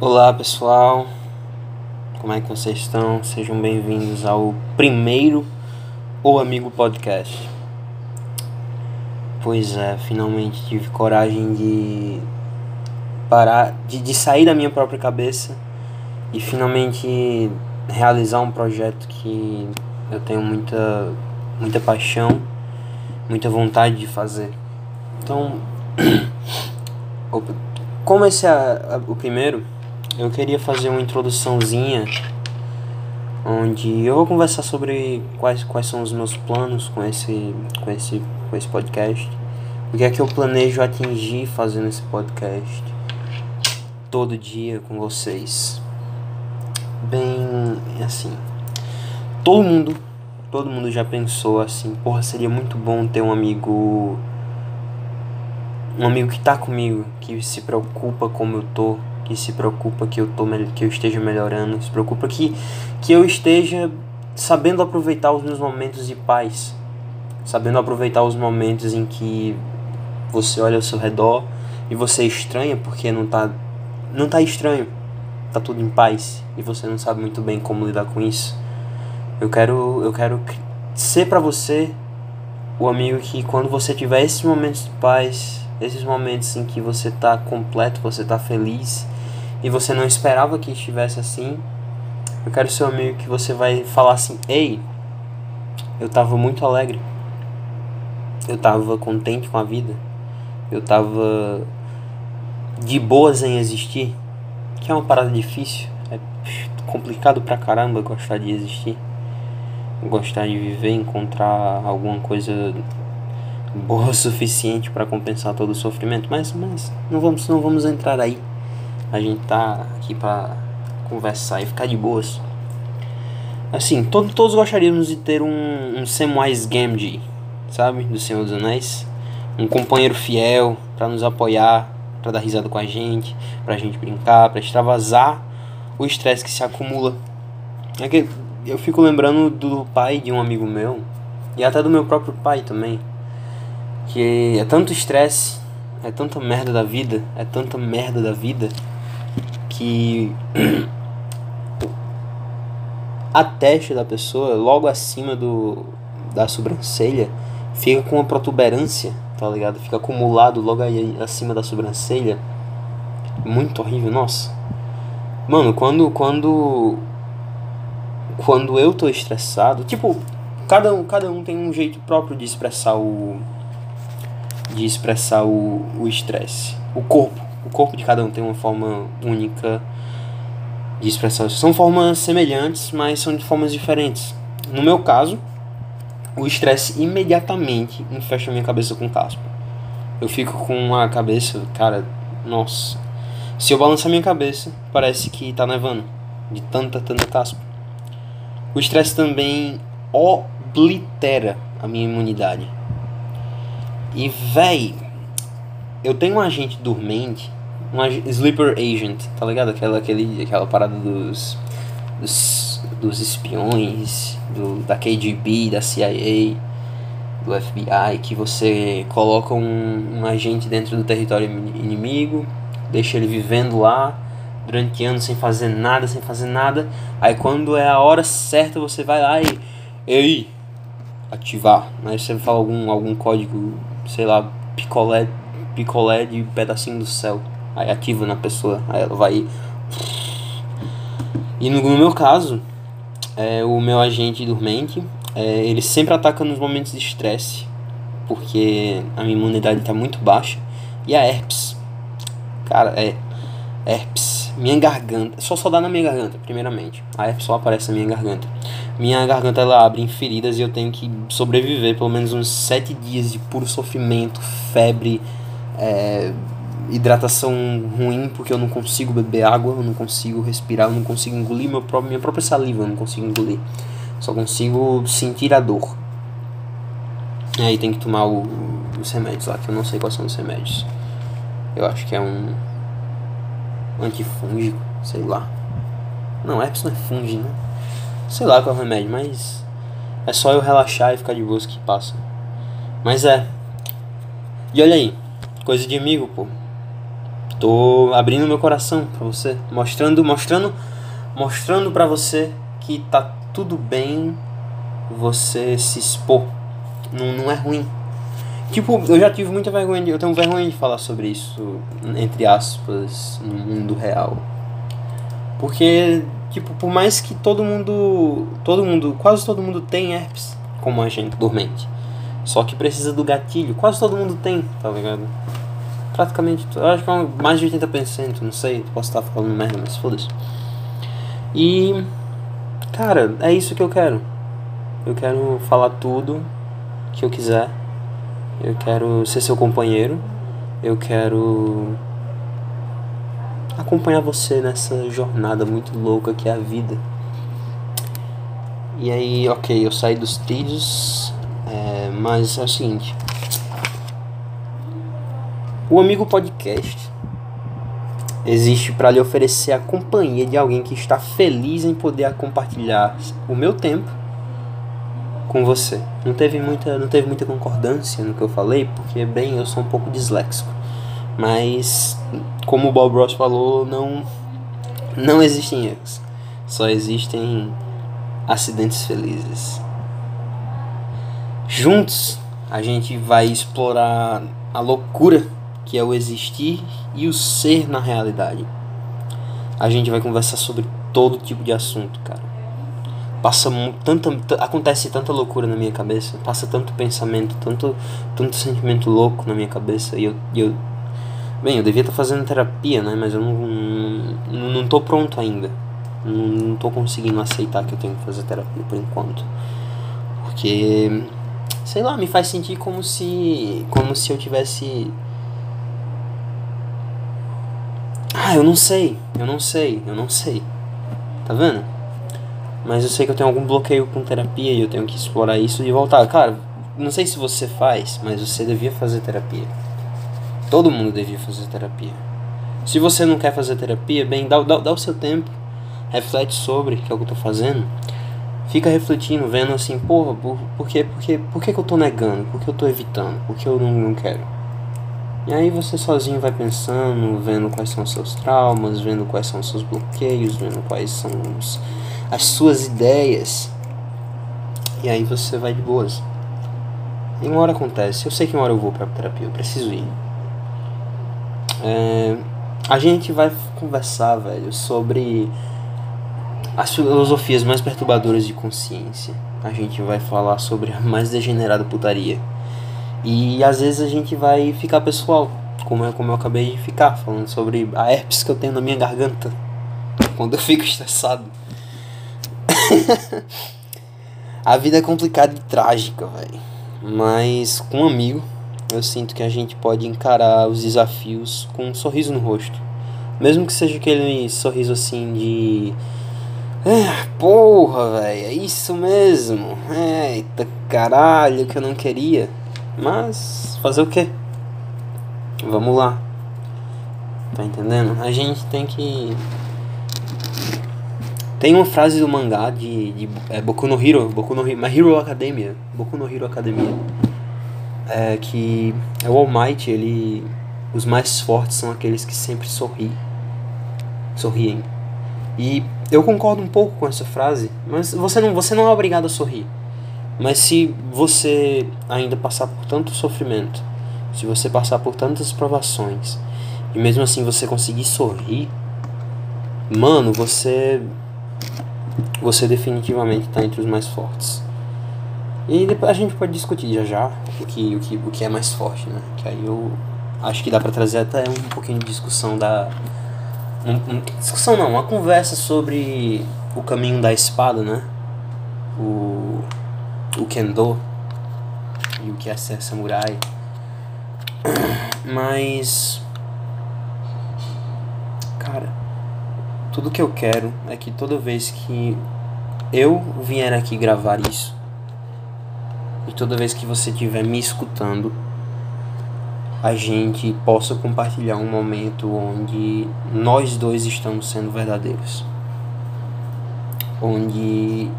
Olá pessoal, como é que vocês estão? Sejam bem-vindos ao primeiro O Amigo Podcast. Pois é, finalmente tive coragem de parar, de, de sair da minha própria cabeça e finalmente realizar um projeto que eu tenho muita, muita paixão, muita vontade de fazer. Então, como esse é o primeiro, eu queria fazer uma introduçãozinha onde eu vou conversar sobre quais, quais são os meus planos com esse, com esse, com esse podcast. O que é que eu planejo atingir fazendo esse podcast todo dia com vocês. Bem, assim, todo mundo, todo mundo já pensou assim, porra, seria muito bom ter um amigo um amigo que tá comigo, que se preocupa como eu tô, que se preocupa que eu tô que eu esteja melhorando, se preocupa que que eu esteja sabendo aproveitar os meus momentos de paz, sabendo aproveitar os momentos em que você olha ao seu redor e você estranha porque não tá não tá estranho, tá tudo em paz e você não sabe muito bem como lidar com isso. Eu quero eu quero ser para você o amigo que quando você tiver esses momentos de paz, esses momentos em que você tá completo, você tá feliz, e você não esperava que estivesse assim, eu quero ser um amigo que você vai falar assim: Ei, eu tava muito alegre, eu tava contente com a vida, eu tava de boas em existir, que é uma parada difícil, é complicado pra caramba gostar de existir, gostar de viver, encontrar alguma coisa boa o suficiente para compensar todo o sofrimento, mas, mas não vamos não vamos entrar aí. A gente tá aqui para conversar e ficar de boas. Assim, todo, todos gostaríamos de ter um, um Samwise Gamgee, sabe? Do Senhor dos Anéis. Um companheiro fiel para nos apoiar, para dar risada com a gente, pra gente brincar, para extravasar o estresse que se acumula. É que eu fico lembrando do pai de um amigo meu, e até do meu próprio pai também. Que é tanto estresse, é tanta merda da vida, é tanta merda da vida que a testa da pessoa, logo acima do da sobrancelha, fica com uma protuberância, tá ligado? Fica acumulado logo aí acima da sobrancelha. Muito horrível, nossa. Mano, quando quando quando eu tô estressado, tipo, cada um, cada um tem um jeito próprio de expressar o de expressar o estresse. O corpo o corpo de cada um tem uma forma única de expressão. São formas semelhantes, mas são de formas diferentes. No meu caso, o estresse imediatamente infesta a minha cabeça com caspa. Eu fico com a cabeça, cara, nossa. Se eu balançar minha cabeça, parece que tá nevando. De tanta, tanta caspa. O estresse também oblitera a minha imunidade. E, véi, eu tenho um agente dormente, um sleeper agent, tá ligado? Aquela, aquele, aquela parada dos, dos, dos espiões, do, da KGB, da CIA, do FBI, que você coloca um, um agente dentro do território inimigo, deixa ele vivendo lá durante anos sem fazer nada, sem fazer nada. Aí quando é a hora certa você vai lá e. Ei! Ativar. Aí você fala algum, algum código, sei lá, picolé picolé de pedacinho do céu. Aí ativa na pessoa, aí ela vai. E no, meu caso, é, o meu agente dormente, é, ele sempre ataca nos momentos de estresse, porque a minha imunidade está muito baixa. E a herpes, cara, é herpes, minha garganta, só só dá na minha garganta, primeiramente. A herpes só aparece na minha garganta. Minha garganta ela abre em feridas e eu tenho que sobreviver pelo menos uns sete dias de puro sofrimento, febre, é, hidratação ruim porque eu não consigo beber água, eu não consigo respirar, eu não consigo engolir meu próprio, minha própria saliva, eu não consigo engolir. Só consigo sentir a dor. E aí tem que tomar o, os remédios lá, que eu não sei quais são os remédios. Eu acho que é um antifúngico, sei lá. Não, herpes não é fungi, né? Sei lá qual é o remédio, mas é só eu relaxar e ficar de boa que passa. Mas é. E olha aí, coisa de amigo, pô. Tô abrindo meu coração para você, mostrando, mostrando, mostrando para você que tá tudo bem você se expor. Não, não é ruim. Tipo, eu já tive muita vergonha, de, eu tenho vergonha de falar sobre isso, entre aspas, no mundo real. Porque, tipo, por mais que todo mundo, todo mundo, quase todo mundo tem herpes, como a gente, dormente. Só que precisa do gatilho, quase todo mundo tem, tá ligado? Praticamente, eu acho que é mais de 80%, não sei, posso estar falando merda, mas foda-se. E, cara, é isso que eu quero. Eu quero falar tudo que eu quiser eu quero ser seu companheiro. Eu quero acompanhar você nessa jornada muito louca que é a vida. E aí, ok, eu saí dos trilhos, é, mas é o seguinte: o Amigo Podcast existe para lhe oferecer a companhia de alguém que está feliz em poder compartilhar o meu tempo com você. Não teve muita, não teve muita concordância no que eu falei, porque bem, eu sou um pouco disléxico. Mas como o Bob Ross falou, não não existem erros. Só existem acidentes felizes. Juntos, a gente vai explorar a loucura que é o existir e o ser na realidade. A gente vai conversar sobre todo tipo de assunto, cara. Passa tanta acontece tanta loucura na minha cabeça passa tanto pensamento tanto tanto sentimento louco na minha cabeça e eu, eu bem eu devia estar fazendo terapia né mas eu não não, não tô pronto ainda. Não, não tô conseguindo aceitar que eu tenho que fazer terapia por enquanto. Porque sei lá me faz sentir como se como se eu tivesse ah eu não sei eu não sei eu não sei tá vendo mas eu sei que eu tenho algum bloqueio com terapia e eu tenho que explorar isso e voltar. Cara, não sei se você faz, mas você devia fazer terapia. Todo mundo devia fazer terapia. Se você não quer fazer terapia, bem, dá, dá, dá o seu tempo. Reflete sobre, que é o que eu tô fazendo. Fica refletindo, vendo assim, porra, por, por, que, por, que, por que eu tô negando? Por que eu tô evitando? Por que eu não, não quero? E aí você sozinho vai pensando, vendo quais são os seus traumas, vendo quais são os seus bloqueios, vendo quais são os as suas ideias. E aí você vai de boas. E uma hora acontece. Eu sei que uma hora eu vou pra terapia, eu preciso ir. É, a gente vai conversar, velho, sobre as filosofias mais perturbadoras de consciência. A gente vai falar sobre a mais degenerada putaria. E às vezes a gente vai ficar pessoal, como eu, como eu acabei de ficar, falando sobre a herpes que eu tenho na minha garganta quando eu fico estressado. a vida é complicada e trágica, velho. Mas com um amigo, eu sinto que a gente pode encarar os desafios com um sorriso no rosto. Mesmo que seja aquele sorriso assim de. É, porra, velho, é isso mesmo. Eita caralho que eu não queria. Mas fazer o quê? Vamos lá. Tá entendendo? A gente tem que tem uma frase do mangá de, de é, Boku no Hero, Boku no Hero, My Hero Academia, Boku no Hero Academia, é, que é o All Might, ele, os mais fortes são aqueles que sempre sorri, sorriem. E eu concordo um pouco com essa frase, mas você não, você não é obrigado a sorrir. Mas se você ainda passar por tanto sofrimento, se você passar por tantas provações, e mesmo assim você conseguir sorrir, mano, você você definitivamente está entre os mais fortes. E depois a gente pode discutir já já o que, o que, o que é mais forte, né? Que aí eu acho que dá para trazer até um pouquinho de discussão da. Um, um, discussão não, uma conversa sobre o caminho da espada, né? O, o Kendo e o que é ser samurai. Mas. Cara tudo que eu quero é que toda vez que eu vier aqui gravar isso, e toda vez que você estiver me escutando, a gente possa compartilhar um momento onde nós dois estamos sendo verdadeiros. Onde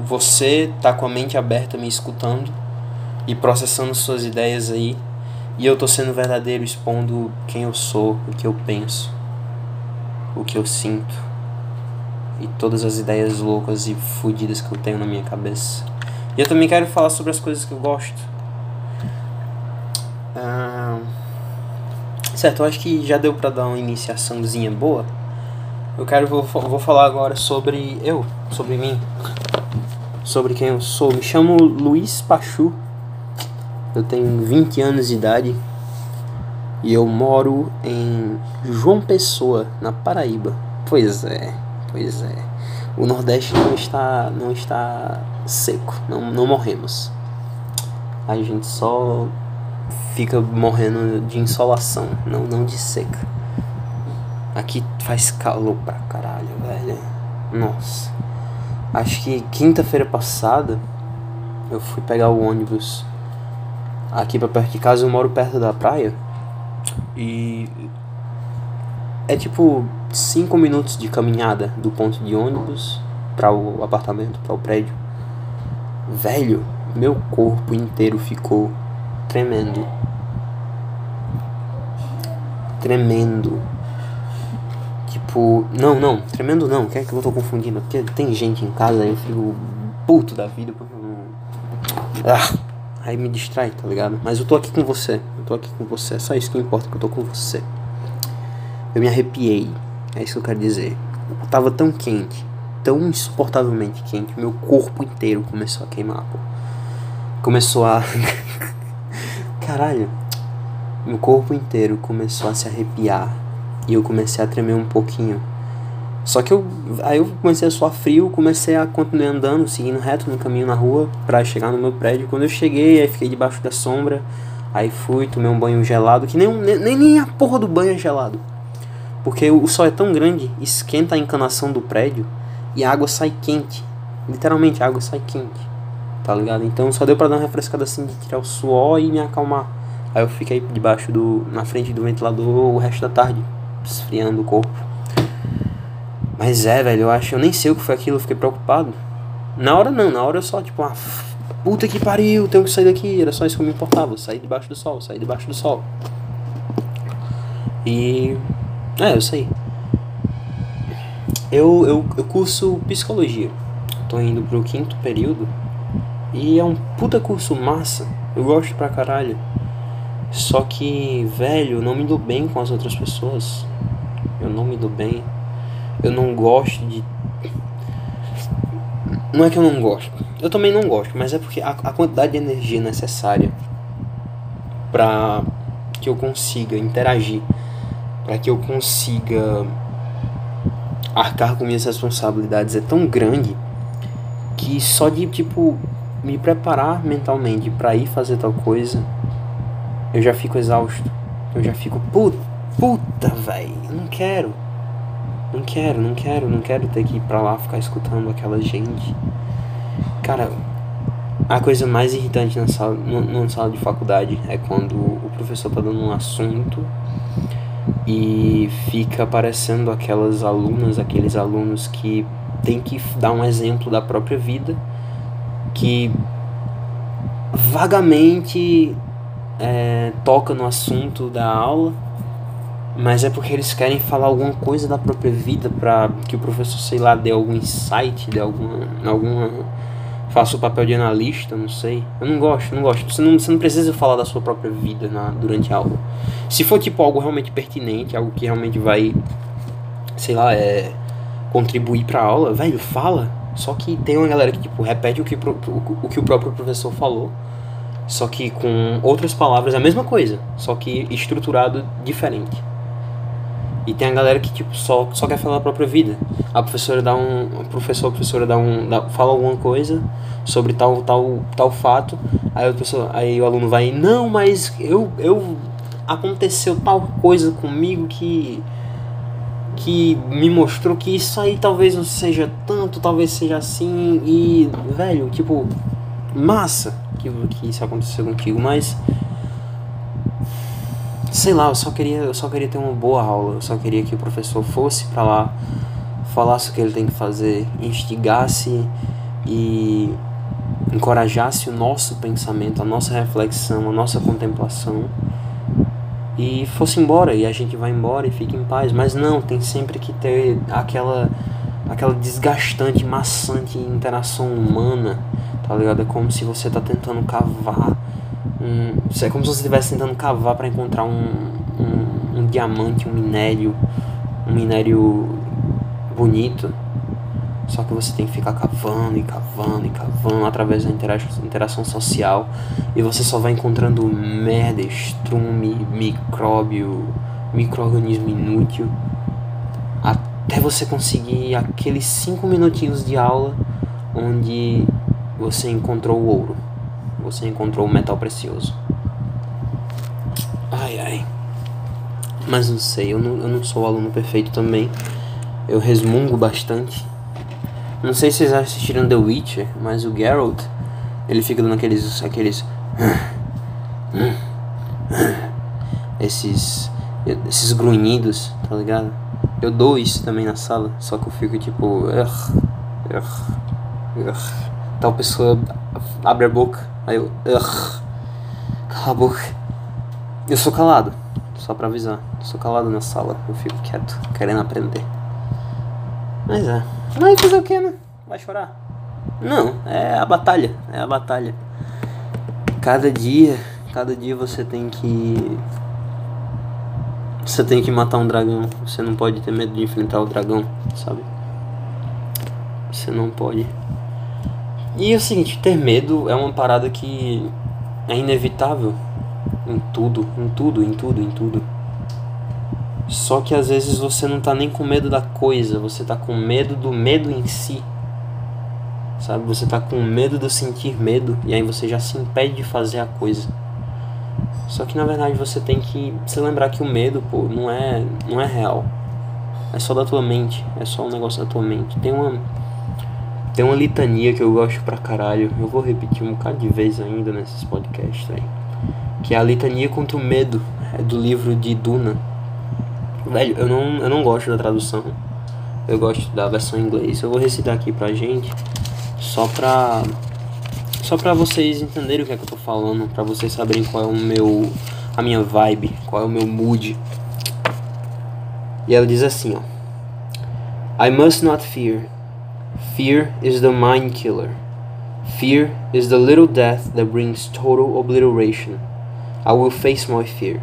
você tá com a mente aberta me escutando e processando suas ideias aí, E eu tô sendo verdadeiro expondo quem eu sou, o que eu penso, o que eu sinto e todas as ideias loucas e fodidas que eu tenho na minha cabeça. E eu também quero falar sobre as coisas que eu gosto. Ah, certo, eu acho que já deu pra dar uma iniciaçãozinha boa. Eu quero vou, vou falar agora sobre eu, sobre mim, sobre quem eu sou. Me chamo Luiz Pachu. Eu tenho 20 anos de idade e eu moro em João Pessoa, na Paraíba. Pois é, pois é. O Nordeste não está não está seco, não, não morremos. A gente só fica morrendo de insolação, não, não de seca. Aqui faz calor pra caralho, velho. Nossa. Acho que quinta-feira passada eu fui pegar o ônibus aqui pra perto de casa. Eu moro perto da praia. E é tipo 5 minutos de caminhada do ponto de ônibus para o apartamento, para o prédio. Velho, meu corpo inteiro ficou tremendo. Tremendo. Tipo, não, não, tremendo não, que é que eu tô confundindo? Porque tem gente em casa aí eu fico puto da vida porque eu não. Ah, aí me distrai, tá ligado? Mas eu tô aqui com você, eu tô aqui com você, é só isso que importa que eu tô com você. Eu me arrepiei, é isso que eu quero dizer. Eu tava tão quente, tão insuportavelmente quente, meu corpo inteiro começou a queimar, pô. Começou a. Caralho. Meu corpo inteiro começou a se arrepiar e eu comecei a tremer um pouquinho. Só que eu aí eu comecei a suar frio, comecei a continuar andando, seguindo reto no caminho na rua para chegar no meu prédio. Quando eu cheguei, aí fiquei debaixo da sombra. Aí fui, tomei um banho gelado, que nem, nem, nem a porra do banho é gelado. Porque o sol é tão grande, esquenta a encanação do prédio e a água sai quente. Literalmente, a água sai quente. Tá ligado? Então só deu pra dar uma refrescada assim de tirar o suor e me acalmar. Aí eu fiquei debaixo do. na frente do ventilador o resto da tarde, esfriando o corpo. Mas é, velho, eu acho, eu nem sei o que foi aquilo, eu fiquei preocupado. Na hora não, na hora eu só, tipo, ah, puta que pariu, tenho que sair daqui. Era só isso que eu me importava, sair debaixo do sol, sair debaixo do sol. E. É, eu sei. Eu, eu, eu curso psicologia. Tô indo pro quinto período. E é um puta curso massa. Eu gosto pra caralho. Só que, velho, eu não me dou bem com as outras pessoas. Eu não me dou bem. Eu não gosto de. Não é que eu não gosto. Eu também não gosto, mas é porque a, a quantidade de energia necessária pra que eu consiga interagir, para que eu consiga arcar com minhas responsabilidades é tão grande que só de tipo me preparar mentalmente para ir fazer tal coisa, eu já fico exausto. Eu já fico, puta, puta, velho, não quero. Não quero, não quero, não quero ter que ir pra lá ficar escutando aquela gente. Cara, a coisa mais irritante na sala, numa sala de faculdade é quando o professor tá dando um assunto e fica aparecendo aquelas alunas, aqueles alunos que tem que dar um exemplo da própria vida que vagamente é, toca no assunto da aula, mas é porque eles querem falar alguma coisa da própria vida para que o professor, sei lá, dê algum insight, dê alguma, alguma faça o papel de analista, não sei. Eu não gosto, não gosto. Você não, você não precisa falar da sua própria vida na, durante a aula. Se for tipo algo realmente pertinente, algo que realmente vai, sei lá, é contribuir para a aula, velho, fala. Só que tem uma galera que, tipo, repete o que, o, o que o próprio professor falou, só que com outras palavras, a mesma coisa, só que estruturado diferente. E tem a galera que, tipo, só, só quer falar a própria vida. A professora dá um. A professor, a professora dá um. Dá, fala alguma coisa sobre tal, tal, tal fato. Aí o, professor, aí o aluno vai, não, mas eu, eu. Aconteceu tal coisa comigo que que me mostrou que isso aí talvez não seja tanto, talvez seja assim e velho, tipo, massa que, que isso aconteceu contigo, mas sei lá, eu só queria, eu só queria ter uma boa aula, eu só queria que o professor fosse para lá, falasse o que ele tem que fazer, instigasse e encorajasse o nosso pensamento, a nossa reflexão, a nossa contemplação e fosse embora e a gente vai embora e fica em paz. Mas não, tem sempre que ter aquela aquela desgastante, maçante interação humana, tá ligado? É como se você tá tentando cavar um, é como se você estivesse tentando cavar para encontrar um, um, um diamante, um minério, um minério bonito. Só que você tem que ficar cavando e cavando e cavando através da interação social. E você só vai encontrando merda, estrume, micróbio, microorganismo inútil. Até você conseguir aqueles 5 minutinhos de aula onde você encontrou o ouro. Você encontrou o metal precioso. Ai ai. Mas não sei, eu não, eu não sou aluno perfeito também. Eu resmungo bastante não sei se vocês assistiram The Witcher, mas o Geralt, ele fica dando aqueles. aqueles. Esses. esses grunhidos, tá ligado? Eu dou isso também na sala, só que eu fico tipo. Tal pessoa abre a boca, aí eu. Cala a boca. Eu sou calado, só pra avisar. Eu sou calado na sala, eu fico quieto, querendo aprender. Mas é. Mas fazer o que, né? Vai chorar? Não, é a batalha. É a batalha. Cada dia, cada dia você tem que. Você tem que matar um dragão. Você não pode ter medo de enfrentar o dragão, sabe? Você não pode. E é o seguinte, ter medo é uma parada que é inevitável em tudo, em tudo, em tudo, em tudo. Só que às vezes você não tá nem com medo da coisa, você tá com medo do medo em si. Sabe? Você tá com medo de sentir medo e aí você já se impede de fazer a coisa. Só que na verdade você tem que se lembrar que o medo, pô, não é, não é real. É só da tua mente, é só um negócio da tua mente. Tem uma tem uma litania que eu gosto pra caralho. Eu vou repetir um bocado de vez ainda nesses podcasts aí. Que é a litania contra o medo. É do livro de Duna Velho, eu não, eu não gosto da tradução. Eu gosto da versão em inglês. Eu vou recitar aqui pra gente. Só pra. Só pra vocês entenderem o que é que eu tô falando. Pra vocês saberem qual é o meu. A minha vibe. Qual é o meu mood. E ela diz assim, ó. I must not fear. Fear is the mind killer. Fear is the little death that brings total obliteration. I will face my fear.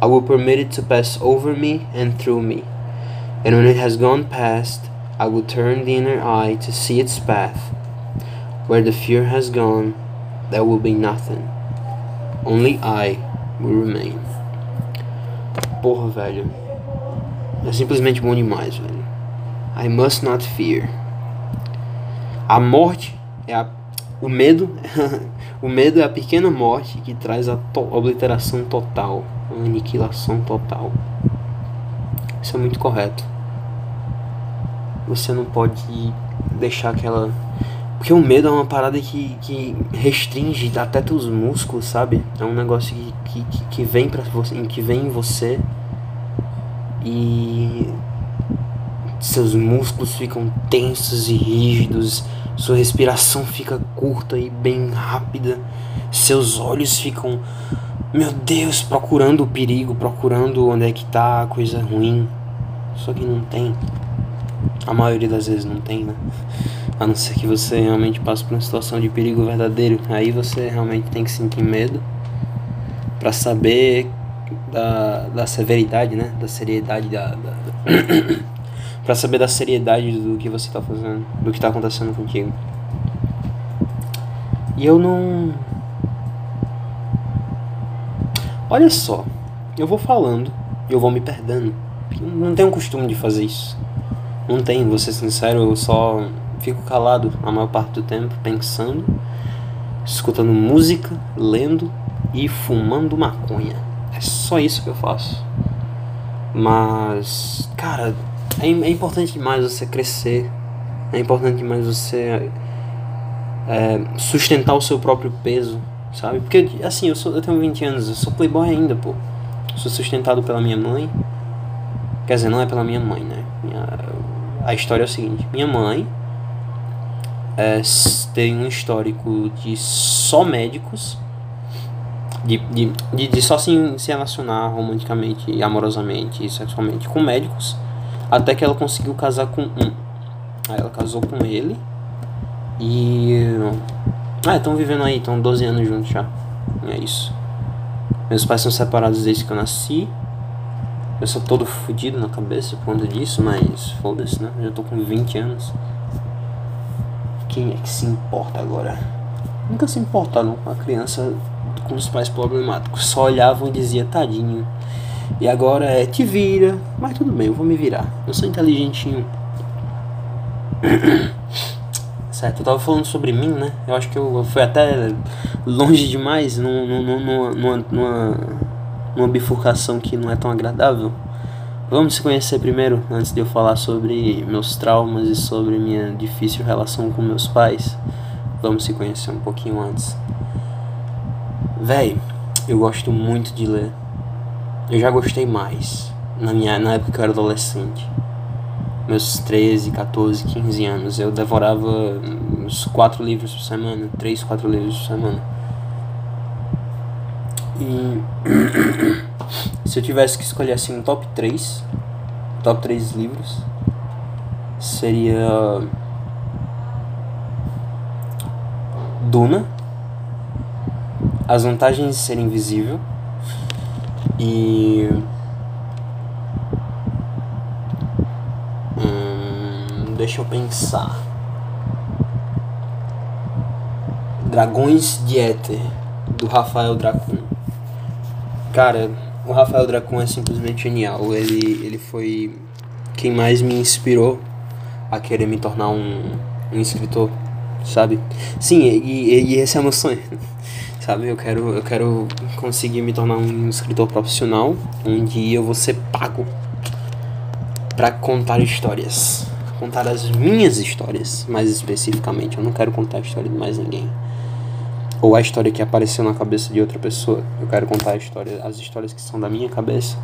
I will permit it to pass over me and through me. And when it has gone past, I will turn the inner eye to see its path. Where the fear has gone, there will be nothing. Only I will remain. Porra, velho. É simplesmente bom demais, velho. I must not fear. A morte é a. O medo. o medo é a pequena morte que traz a to obliteração total uma aniquilação total. Isso é muito correto. Você não pode deixar aquela. Porque o medo é uma parada que, que restringe até teus músculos, sabe? É um negócio que, que, que vem para você, que vem em você e seus músculos ficam tensos e rígidos, sua respiração fica curta e bem rápida, seus olhos ficam meu Deus, procurando o perigo, procurando onde é que tá a coisa ruim. Só que não tem. A maioria das vezes não tem, né? A não ser que você realmente passe por uma situação de perigo verdadeiro. Aí você realmente tem que sentir medo para saber da, da severidade, né? Da seriedade da. da para saber da seriedade do que você tá fazendo, do que tá acontecendo contigo. E eu não Olha só, eu vou falando e eu vou me perdendo. Não tenho costume de fazer isso. Não tenho, vou ser sincero, eu só fico calado a maior parte do tempo, pensando, escutando música, lendo e fumando maconha. É só isso que eu faço. Mas, cara, é, é importante demais você crescer. É importante demais você é, sustentar o seu próprio peso sabe? Porque, assim, eu, sou, eu tenho 20 anos, eu sou playboy ainda, pô. Sou sustentado pela minha mãe. Quer dizer, não é pela minha mãe, né? Minha, a história é o seguinte: minha mãe é, tem um histórico de só médicos, de, de, de, de só se, se relacionar romanticamente, amorosamente e sexualmente com médicos, até que ela conseguiu casar com um. Aí ela casou com ele e. Ah, estão vivendo aí, estão 12 anos juntos já. É isso. Meus pais são separados desde que eu nasci. Eu sou todo fodido na cabeça por conta disso, mas foda-se, né? Eu já tô com 20 anos. Quem é que se importa agora? Nunca se importaram com a criança com os pais problemáticos. Só olhavam e diziam, tadinho. E agora é, te vira. Mas tudo bem, eu vou me virar. Eu sou inteligentinho. certo, eu tava falando sobre mim, né? Eu acho que eu fui até longe demais numa, numa, numa, numa, numa bifurcação que não é tão agradável. Vamos se conhecer primeiro, antes de eu falar sobre meus traumas e sobre minha difícil relação com meus pais. Vamos se conhecer um pouquinho antes. Véi, eu gosto muito de ler. Eu já gostei mais na, minha, na época que eu era adolescente. Meus 13, 14, 15 anos. Eu devorava uns 4 livros por semana. 3, 4 livros por semana. E se eu tivesse que escolher assim um top 3, top 3 livros, seria Duna as vantagens de ser invisível e deixa eu pensar. Dragões de Éter do Rafael Dracun cara o Rafael Dracun é simplesmente genial. Ele ele foi quem mais me inspirou a querer me tornar um, um escritor sabe? Sim e, e, e esse é o meu sonho sabe? Eu quero, eu quero conseguir me tornar um escritor profissional, dia eu vou ser pago para contar histórias, contar as minhas histórias, mais especificamente. Eu não quero contar a história de mais ninguém. Ou a história que apareceu na cabeça de outra pessoa. Eu quero contar a história, as histórias que são da minha cabeça,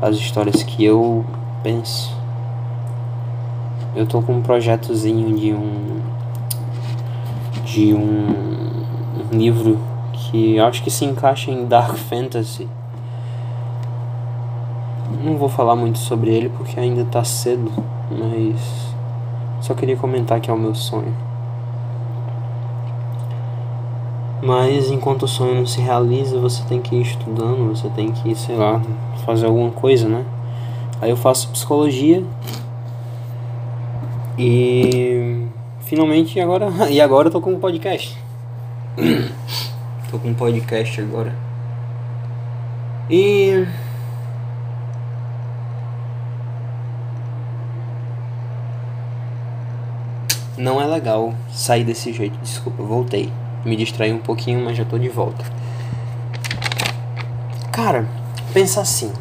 as histórias que eu penso. Eu tô com um projetozinho de um de um, um livro que acho que se encaixa em Dark Fantasy. Não vou falar muito sobre ele porque ainda tá cedo, mas só queria comentar que é o meu sonho. Mas enquanto o sonho não se realiza, você tem que ir estudando, você tem que, sei lá, fazer alguma coisa, né? Aí eu faço psicologia e finalmente agora e agora eu tô com um podcast. Tô com um podcast agora. E. Não é legal sair desse jeito. Desculpa, voltei. Me distraí um pouquinho, mas já tô de volta. Cara, pensa assim.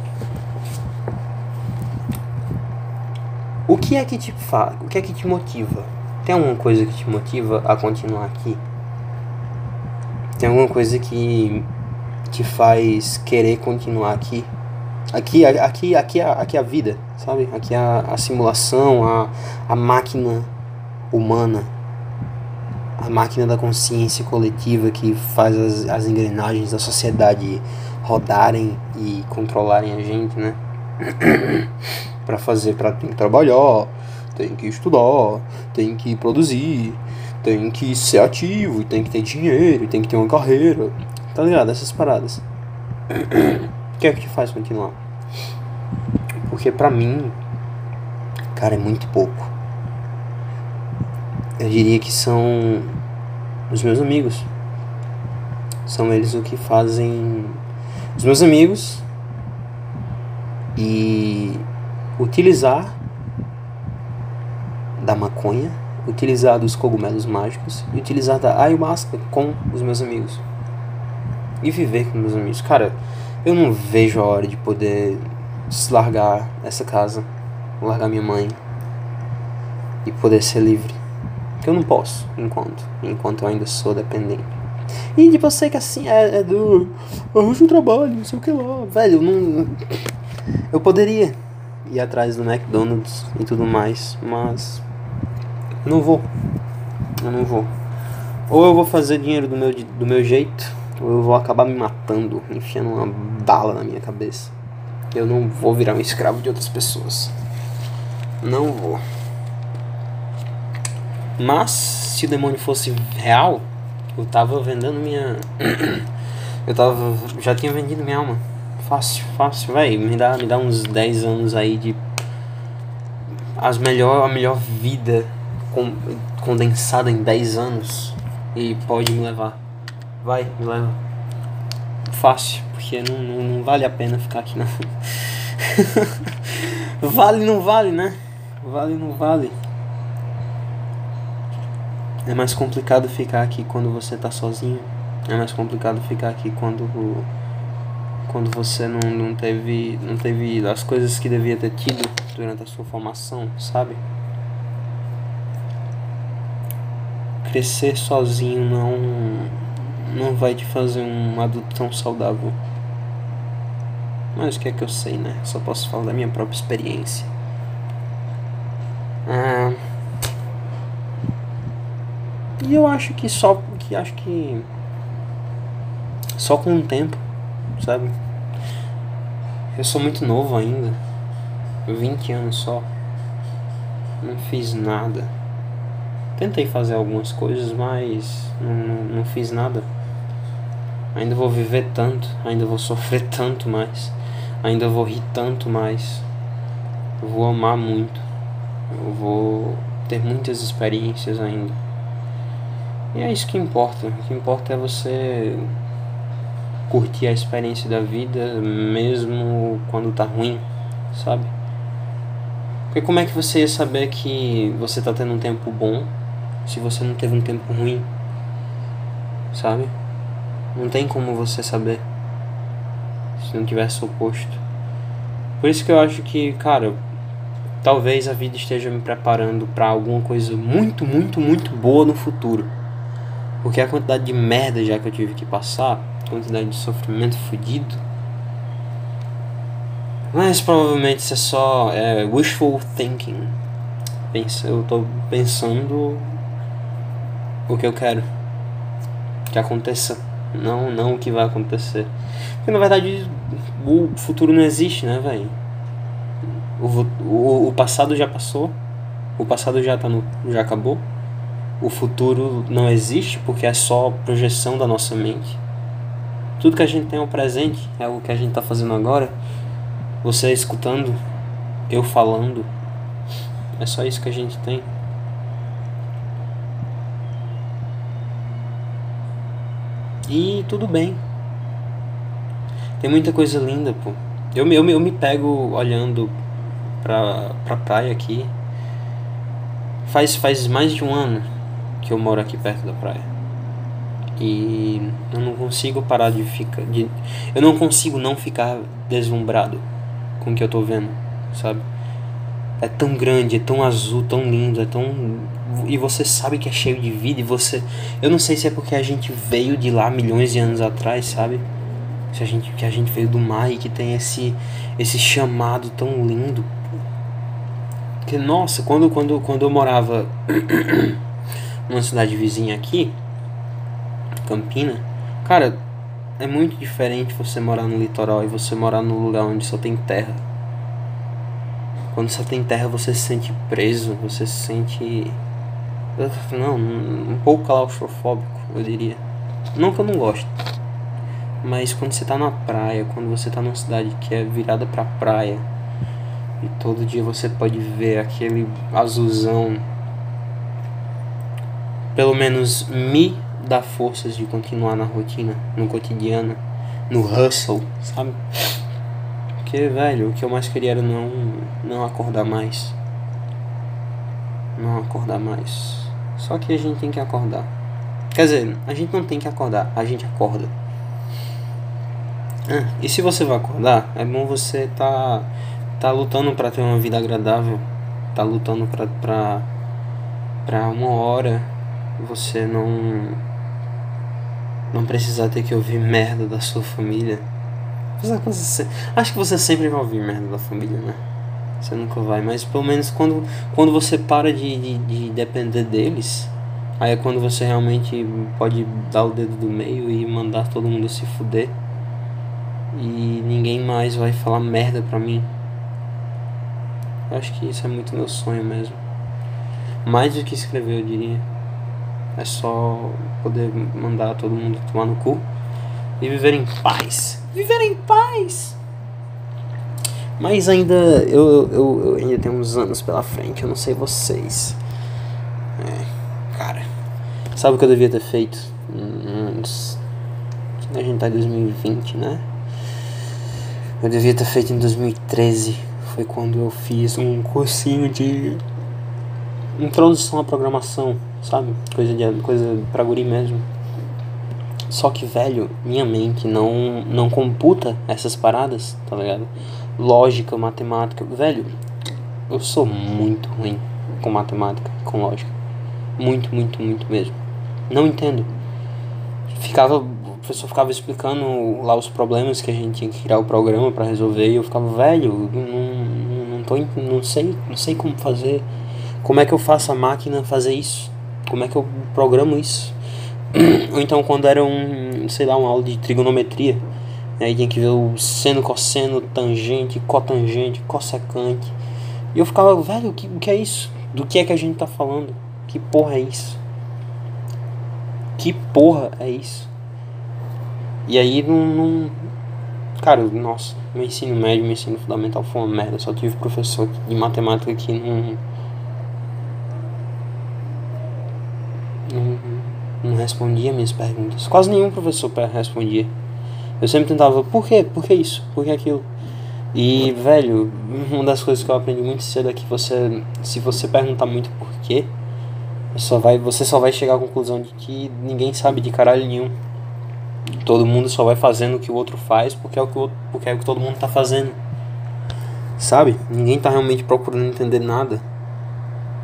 O que é que te faz? O que é que te motiva? Tem alguma coisa que te motiva a continuar aqui? Tem alguma coisa que te faz querer continuar aqui? Aqui, aqui, aqui, aqui a vida, sabe? Aqui a, a simulação, a, a máquina humana, a máquina da consciência coletiva que faz as, as engrenagens da sociedade rodarem e controlarem a gente, né? para fazer, para tem que trabalhar, tem que estudar, tem que produzir, tem que ser ativo, tem que ter dinheiro, tem que ter uma carreira. Tá ligado? Essas paradas. O que é que te faz continuar? Porque pra mim, cara, é muito pouco. Eu diria que são os meus amigos. São eles o que fazem. Os meus amigos e utilizar da maconha utilizar dos cogumelos mágicos e utilizar da ayahuasca com os meus amigos. E viver com meus amigos. Cara, eu não vejo a hora de poder largar essa casa, largar minha mãe e poder ser livre. Que eu não posso, enquanto, enquanto eu ainda sou dependente. E de você que assim é, é do arranjo um trabalho, não sei o que lá. Velho, eu não. Eu poderia ir atrás do McDonald's e tudo mais, mas não vou. Eu não vou. Ou eu vou fazer dinheiro do meu, do meu jeito, eu vou acabar me matando, enfiando uma bala na minha cabeça. Eu não vou virar um escravo de outras pessoas. Não vou. Mas se o demônio fosse real, eu tava vendendo minha. eu tava. Já tinha vendido minha alma. Fácil, fácil, véi. Me dá, me dá uns 10 anos aí de. As melhor, a melhor vida com, condensada em 10 anos. E pode me levar. Vai, me leva. Fácil, porque não, não, não vale a pena ficar aqui não. vale, não vale, né? Vale, não vale. É mais complicado ficar aqui quando você tá sozinho. É mais complicado ficar aqui quando quando você não, não teve não teve as coisas que devia ter tido durante a sua formação, sabe? Crescer sozinho não não vai te fazer um adulto tão saudável. Mas o que é que eu sei, né? Só posso falar da minha própria experiência. Ah, e eu acho que só que acho que só com o tempo, sabe? Eu sou muito novo ainda. 20 anos só. Não fiz nada. Tentei fazer algumas coisas, mas não, não, fiz nada. Ainda vou viver tanto, ainda vou sofrer tanto mais, ainda vou rir tanto mais. Eu vou amar muito. Eu vou ter muitas experiências ainda. E é isso que importa. O que importa é você curtir a experiência da vida mesmo quando tá ruim, sabe? Porque como é que você ia saber que você tá tendo um tempo bom se você não teve um tempo ruim? Sabe? Não tem como você saber se não tivesse oposto. Por isso que eu acho que, cara, talvez a vida esteja me preparando para alguma coisa muito, muito, muito boa no futuro. Porque a quantidade de merda já que eu tive que passar, quantidade de sofrimento fudido. Mas provavelmente isso é só é, wishful thinking. Pensa, eu tô pensando o que eu quero que aconteça, não, não o que vai acontecer. Porque na verdade o futuro não existe, né, velho? O, o, o passado já passou, o passado já tá no, já acabou o futuro não existe porque é só projeção da nossa mente. Tudo que a gente tem é o presente, é o que a gente está fazendo agora. Você escutando, eu falando, é só isso que a gente tem. E tudo bem. Tem muita coisa linda, pô. Eu, eu, eu me pego olhando pra, pra praia aqui. Faz, faz mais de um ano que eu moro aqui perto da praia. E eu não consigo parar de ficar. De, eu não consigo não ficar deslumbrado com o que eu tô vendo, sabe? É tão grande, é tão azul, tão lindo, é tão. E você sabe que é cheio de vida, e você. Eu não sei se é porque a gente veio de lá milhões de anos atrás, sabe? Se a gente, que a gente veio do mar e que tem esse, esse chamado tão lindo. Que, nossa, quando, quando, quando eu morava numa cidade vizinha aqui, Campina, cara, é muito diferente você morar no litoral e você morar num lugar onde só tem terra. Quando só tem terra você se sente preso, você se sente. Não, um pouco claustrofóbico, eu diria. Não que eu não gosto. Mas quando você tá na praia, quando você tá numa cidade que é virada pra praia, e todo dia você pode ver aquele azulzão pelo menos me dá forças de continuar na rotina, no cotidiano, no hustle, sabe? Porque, velho, o que eu mais queria era não, não acordar mais. Não acordar mais. Só que a gente tem que acordar. Quer dizer, a gente não tem que acordar, a gente acorda. Ah, e se você vai acordar, é bom você tá, tá lutando para ter uma vida agradável. Tá lutando pra, pra, pra uma hora você não não precisar ter que ouvir merda da sua família. Acho que você sempre vai ouvir merda da família, né? Você nunca vai, mas pelo menos quando, quando você para de, de, de depender deles, Aí é quando você realmente pode dar o dedo do meio e mandar todo mundo se fuder. E ninguém mais vai falar merda pra mim. Acho que isso é muito meu sonho mesmo. Mais do que escrever, eu diria. É só poder mandar todo mundo tomar no cu e viver em paz. Viver em paz! Mas ainda eu, eu, eu ainda tenho uns anos pela frente, eu não sei vocês. É, cara, sabe o que eu devia ter feito? Uns, a gente tá em 2020, né? Eu devia ter feito em 2013. Foi quando eu fiz um cursinho de introdução à programação, sabe? Coisa de coisa pra guri mesmo. Só que, velho, minha mente não não computa essas paradas, tá ligado? Lógica, matemática, velho, eu sou muito ruim com matemática, com lógica. Muito, muito, muito mesmo. Não entendo. Ficava, o professor ficava explicando lá os problemas que a gente tinha que criar o programa para resolver e eu ficava, velho, não, não, tô, não sei, não sei como fazer. Como é que eu faço a máquina fazer isso? Como é que eu programo isso? Ou então quando era um, sei lá, uma aula de trigonometria, aí tinha que ver o seno, cosseno, tangente, cotangente, cossecante. E eu ficava, velho, o que, o que é isso? Do que é que a gente tá falando? Que porra é isso? Que porra é isso? E aí não. não... Cara, nossa, meu ensino médio, meu ensino fundamental foi uma merda. Só tive professor de matemática que não não respondia minhas perguntas. Quase nenhum professor respondia. Eu sempre tentava, por quê? Por que isso? Por que aquilo? E, velho, uma das coisas que eu aprendi muito cedo é que você, se você perguntar muito por quê, só vai, você só vai chegar à conclusão de que ninguém sabe de caralho nenhum. Todo mundo só vai fazendo o que o outro faz porque é o que, outro, porque é o que todo mundo tá fazendo. Sabe? Ninguém tá realmente procurando entender nada.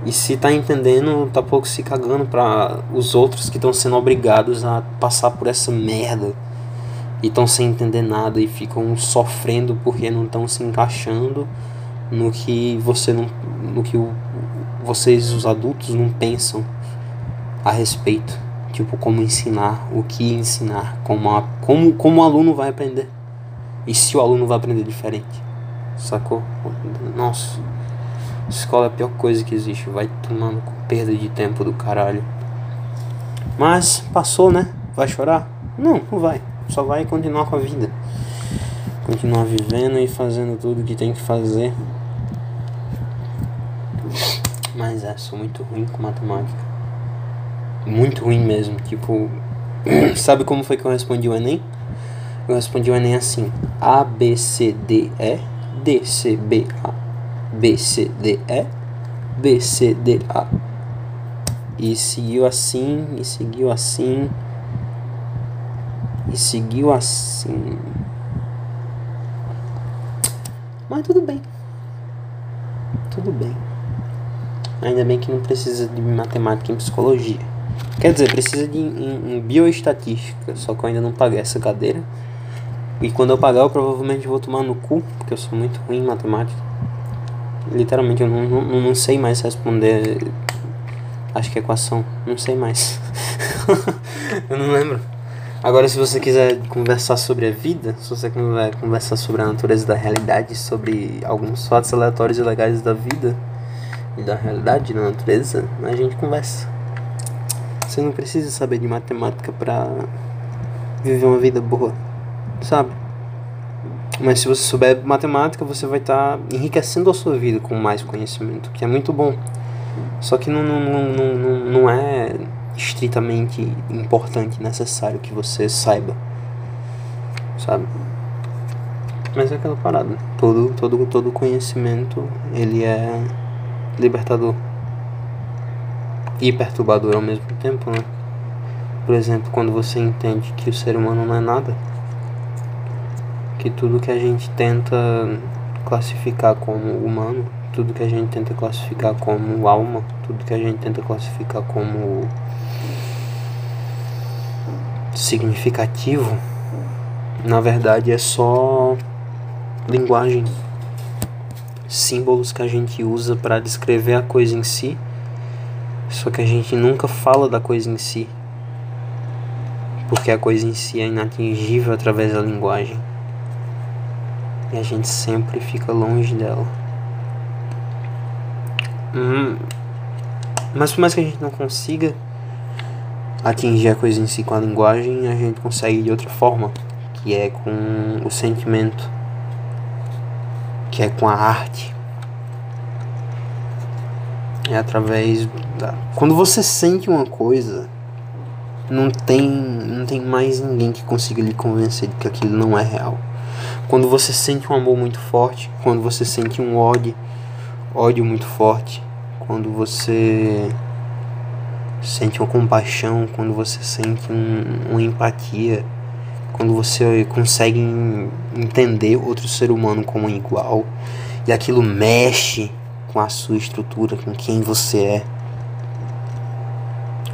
E se tá entendendo, tá pouco se cagando para os outros que estão sendo obrigados a passar por essa merda e estão sem entender nada e ficam sofrendo porque não estão se encaixando no que você não no que o, vocês os adultos não pensam a respeito, tipo como ensinar, o que ensinar, como a, como como o aluno vai aprender. E se o aluno vai aprender diferente. Sacou? Nossa. Escola é a pior coisa que existe. Vai tomando com perda de tempo do caralho. Mas passou, né? Vai chorar? Não, não vai. Só vai continuar com a vida. Continuar vivendo e fazendo tudo que tem que fazer. Mas é, sou muito ruim com matemática. Muito ruim mesmo. Tipo, sabe como foi que eu respondi o Enem? Eu respondi o Enem assim: A, B, C, D, E, D, C, B, A. B, C, D, E. E seguiu assim, e seguiu assim, e seguiu assim. Mas tudo bem. Tudo bem. Ainda bem que não precisa de matemática em psicologia. Quer dizer, precisa de em, em bioestatística, só que eu ainda não paguei essa cadeira. E quando eu pagar, eu provavelmente vou tomar no cu, porque eu sou muito ruim em matemática. Literalmente, eu não, não, não sei mais responder. Acho que é equação. Não sei mais. eu não lembro. Agora, se você quiser conversar sobre a vida, se você quiser conversar sobre a natureza da realidade, sobre alguns fatos aleatórios e legais da vida e da realidade, da natureza, a gente conversa. Você não precisa saber de matemática pra viver uma vida boa, sabe? Mas se você souber matemática, você vai estar tá enriquecendo a sua vida com mais conhecimento, que é muito bom. Só que não, não, não, não, não é estritamente importante, necessário que você saiba. Sabe? Mas é aquela parada. Todo, todo, todo conhecimento, ele é libertador. E perturbador ao mesmo tempo, né? Por exemplo, quando você entende que o ser humano não é nada que tudo que a gente tenta classificar como humano, tudo que a gente tenta classificar como alma, tudo que a gente tenta classificar como significativo, na verdade é só linguagem, símbolos que a gente usa para descrever a coisa em si, Só que a gente nunca fala da coisa em si. Porque a coisa em si é inatingível através da linguagem. E a gente sempre fica longe dela. Hum, mas por mais que a gente não consiga atingir a coisa em si com a linguagem, a gente consegue de outra forma, que é com o sentimento, que é com a arte. É através da. Quando você sente uma coisa, não tem, não tem mais ninguém que consiga lhe convencer de que aquilo não é real. Quando você sente um amor muito forte, quando você sente um ódio, ódio muito forte, quando você sente uma compaixão, quando você sente um, uma empatia, quando você consegue entender outro ser humano como igual e aquilo mexe com a sua estrutura, com quem você é.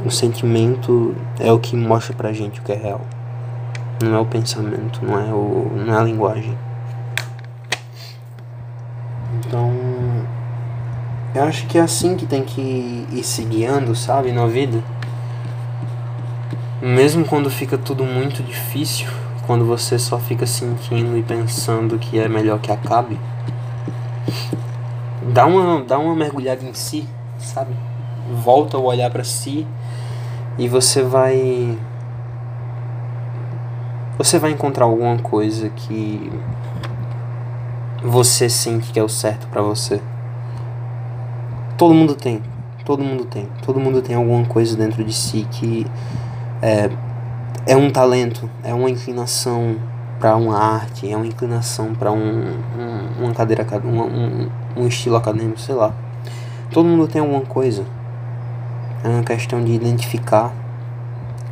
O sentimento é o que mostra pra gente o que é real. Não é o pensamento, não é, o, não é a linguagem. Então, eu acho que é assim que tem que ir se guiando, sabe, na vida. Mesmo quando fica tudo muito difícil, quando você só fica sentindo e pensando que é melhor que acabe, dá uma, dá uma mergulhada em si, sabe? Volta o olhar para si e você vai você vai encontrar alguma coisa que você sente que é o certo para você. Todo mundo tem, todo mundo tem, todo mundo tem alguma coisa dentro de si que é, é um talento, é uma inclinação para uma arte, é uma inclinação para um, um, uma cadeira, um, um, um estilo acadêmico, sei lá. Todo mundo tem alguma coisa. É uma questão de identificar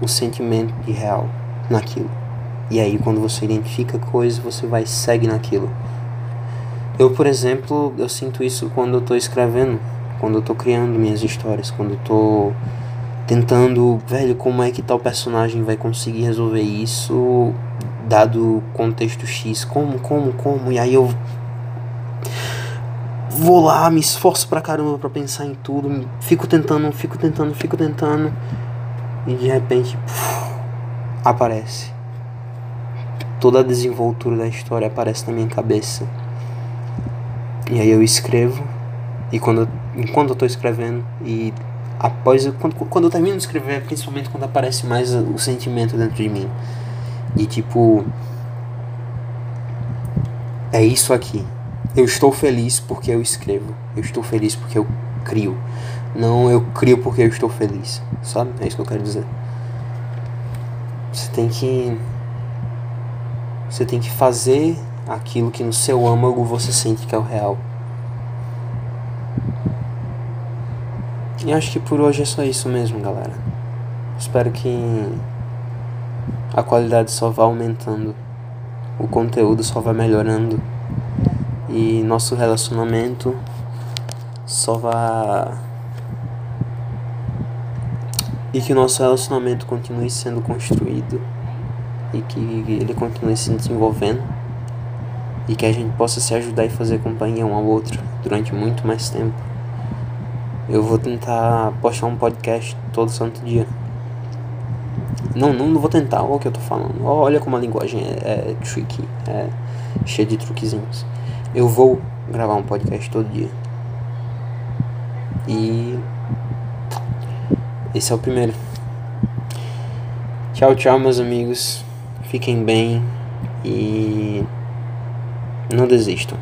o sentimento de real naquilo. E aí, quando você identifica coisas, você vai segue naquilo. Eu, por exemplo, eu sinto isso quando eu estou escrevendo, quando eu estou criando minhas histórias, quando eu estou tentando, velho, como é que tal personagem vai conseguir resolver isso dado o contexto X, como, como, como, e aí eu vou lá, me esforço pra caramba pra pensar em tudo, fico tentando, fico tentando, fico tentando, e de repente puf, aparece toda a desenvoltura da história aparece na minha cabeça. E aí eu escrevo e quando enquanto eu tô escrevendo e após quando, quando eu termino de escrever, principalmente quando aparece mais o sentimento dentro de mim. E tipo é isso aqui. Eu estou feliz porque eu escrevo. Eu estou feliz porque eu crio. Não eu crio porque eu estou feliz. Sabe? É isso que eu quero dizer. Você tem que você tem que fazer aquilo que no seu âmago você sente que é o real. E acho que por hoje é só isso mesmo, galera. Espero que a qualidade só vá aumentando, o conteúdo só vai melhorando e nosso relacionamento só vá e que o nosso relacionamento continue sendo construído e que ele continue se desenvolvendo e que a gente possa se ajudar e fazer companhia um ao outro durante muito mais tempo. Eu vou tentar postar um podcast todo santo dia. Não, não, não vou tentar, olha o que eu tô falando. Olha como a linguagem é, é tricky, é cheia de truquezinhos. Eu vou gravar um podcast todo dia. E esse é o primeiro. Tchau, tchau, meus amigos. Fiquem bem e não desistam.